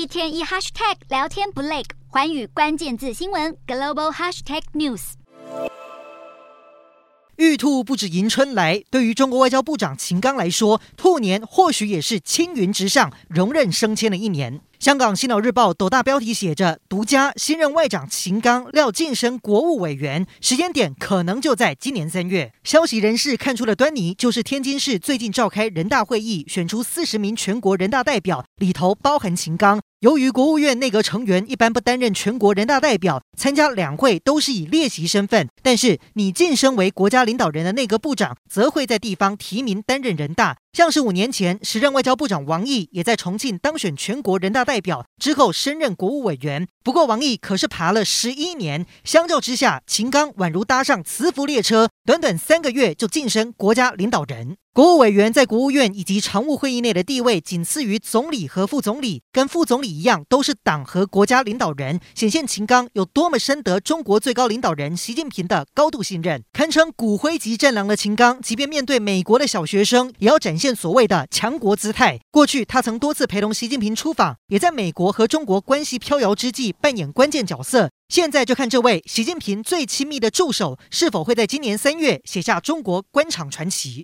一天一 hashtag 聊天不累，寰宇关键字新闻 global hashtag news。玉兔不止迎春来，对于中国外交部长秦刚来说，兔年或许也是青云直上、荣任升迁的一年。香港《星岛日报》斗大标题写着：“独家新任外长秦刚料晋升国务委员，时间点可能就在今年三月。”消息人士看出了端倪，就是天津市最近召开人大会议，选出四十名全国人大代表，里头包含秦刚。由于国务院内阁成员一般不担任全国人大代表，参加两会都是以列席身份，但是你晋升为国家领导人的内阁部长，则会在地方提名担任人大。像是五年前，时任外交部长王毅也在重庆当选全国人大代表，之后升任国务委员。不过王毅可是爬了十一年，相较之下，秦刚宛如搭上磁浮列车，短短三个月就晋升国家领导人。国务委员在国务院以及常务会议内的地位仅次于总理和副总理，跟副总理一样，都是党和国家领导人，显现秦刚有多么深得中国最高领导人习近平的高度信任。堪称骨灰级战狼的秦刚，即便面对美国的小学生，也要展现所谓的强国姿态。过去他曾多次陪同习近平出访，也在美国和中国关系飘摇之际扮演关键角色。现在就看这位习近平最亲密的助手，是否会在今年三月写下中国官场传奇。